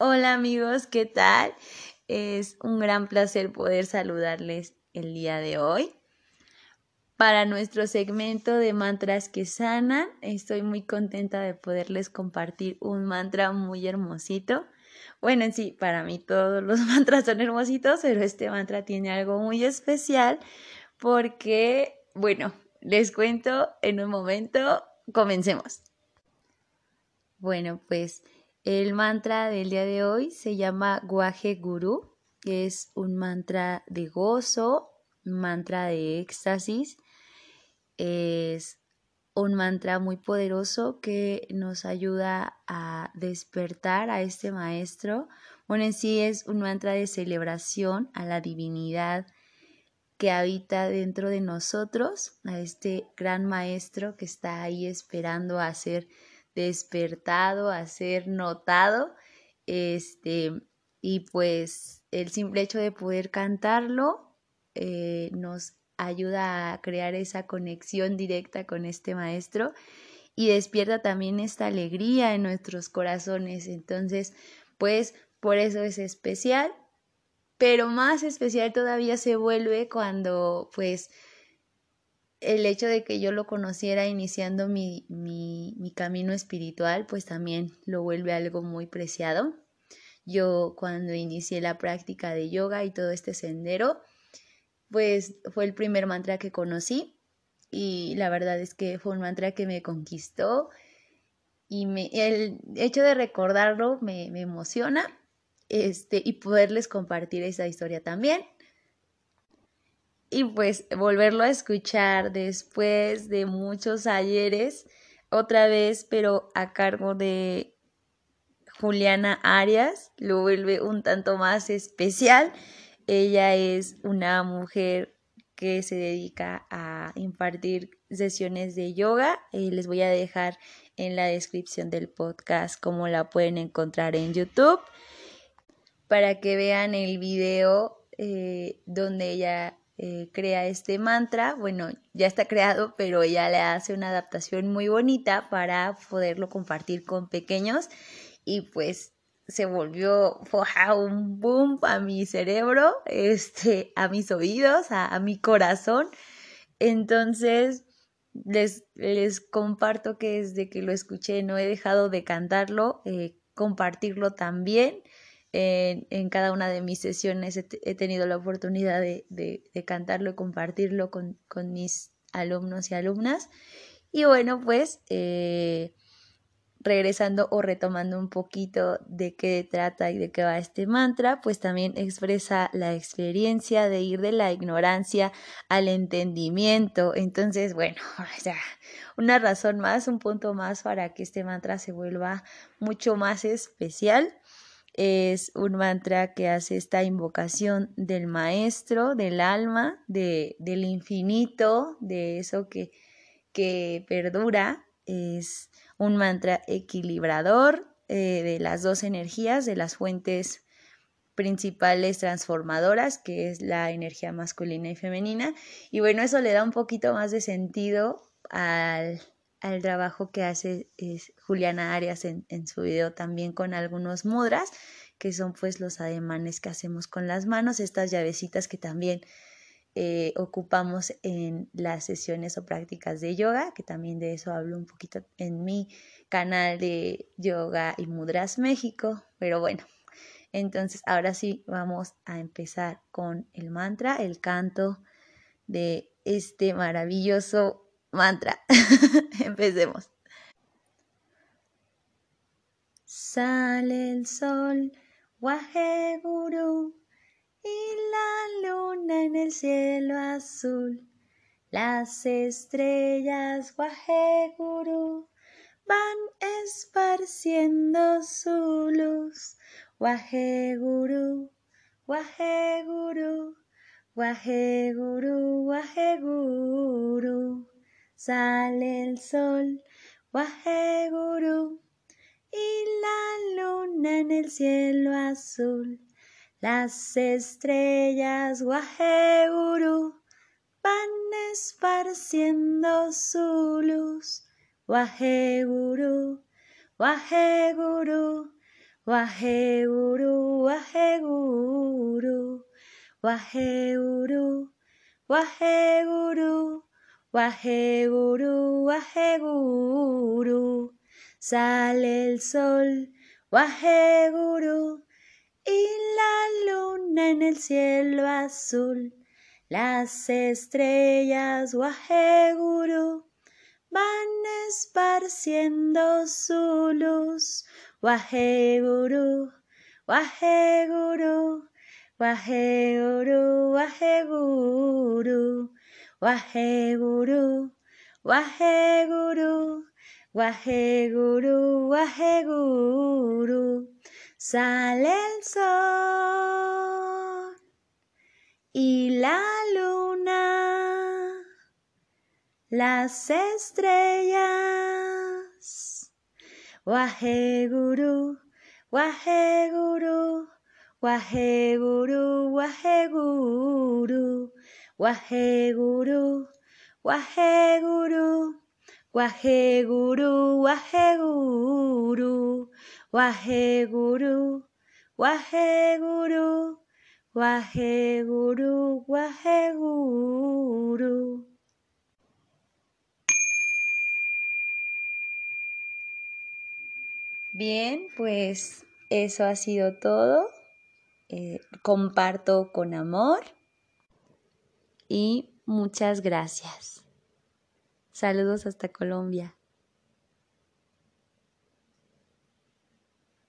Hola amigos, ¿qué tal? Es un gran placer poder saludarles el día de hoy. Para nuestro segmento de mantras que sanan, estoy muy contenta de poderles compartir un mantra muy hermosito. Bueno, en sí, para mí todos los mantras son hermositos, pero este mantra tiene algo muy especial porque, bueno, les cuento en un momento, comencemos. Bueno, pues el mantra del día de hoy se llama Guaje Guru, que es un mantra de gozo, un mantra de éxtasis. Es un mantra muy poderoso que nos ayuda a despertar a este maestro. Bueno, en sí es un mantra de celebración a la divinidad que habita dentro de nosotros, a este gran maestro que está ahí esperando a ser despertado, a ser notado. Este, y pues el simple hecho de poder cantarlo eh, nos ayuda a crear esa conexión directa con este maestro y despierta también esta alegría en nuestros corazones. Entonces, pues por eso es especial, pero más especial todavía se vuelve cuando pues el hecho de que yo lo conociera iniciando mi, mi, mi, camino espiritual, pues también lo vuelve algo muy preciado. Yo cuando inicié la práctica de yoga y todo este sendero, pues fue el primer mantra que conocí y la verdad es que fue un mantra que me conquistó y me, el hecho de recordarlo me, me emociona este, y poderles compartir esa historia también y pues volverlo a escuchar después de muchos ayeres, otra vez, pero a cargo de Juliana Arias, lo vuelve un tanto más especial. Ella es una mujer que se dedica a impartir sesiones de yoga. y les voy a dejar en la descripción del podcast cómo la pueden encontrar en YouTube para que vean el video eh, donde ella eh, crea este mantra, bueno, ya está creado, pero ella le hace una adaptación muy bonita para poderlo compartir con pequeños y pues se volvió un boom a mi cerebro, este, a mis oídos, a, mi corazón. Entonces, les, les comparto que desde que lo escuché no he dejado de cantarlo, eh, compartirlo también en, cada una de mis sesiones he, tenido la oportunidad de, cantarlo y compartirlo con, mis alumnos y alumnas. Y bueno, pues eh, regresando o retomando un poquito de qué trata y de qué va este mantra, pues también expresa la experiencia de ir de la ignorancia al entendimiento. Entonces, bueno, o sea, una razón más, un punto más para que este mantra se vuelva mucho más especial es un mantra que hace esta invocación del maestro, del alma, de, del infinito, de eso que, que perdura. Es un mantra equilibrador eh, de las dos energías, de las fuentes principales transformadoras, que es la energía masculina y femenina. Y bueno, eso le da un poquito más de sentido al, al trabajo que hace Juliana Arias en, su video también con algunos mudras, que son pues los ademanes que hacemos con las manos, estas llavecitas que también eh, ocupamos en las sesiones o prácticas de yoga, que también de eso hablo un poquito en mi canal de Yoga y Mudras México, pero bueno, entonces ahora sí vamos a empezar con el mantra, el canto de este maravilloso mantra. Empecemos. Sale el sol, guaje gurú, y la luna en el cielo azul. Las estrellas, guaje gurú, van esparciendo su luz. Guaje gurú, guaje gurú, sale el sol, Guru, y la luna en el cielo azul. Las estrellas, Guru, van esparciendo su luz. Guru, Guru, Waheguru, Waheguru, Waje gurú, waje gurú, sale el sol, waje gurú, y la luna en el cielo azul, las estrellas, waje gurú, van esparciendo su luz, waje gurú, waje gurú. Wahe Guru, Wahe Guru, Wahe Guru, Guru. Sale el sol y la luna, las estrellas. Wahe Guru, Wahe Guru, Guru, Guru. Guaje gurú, guaje gurú, guaje gurú, guaje gurú. Bien, pues eso ha sido todo. Eh, comparto con amor y muchas gracias. Saludos hasta Colombia.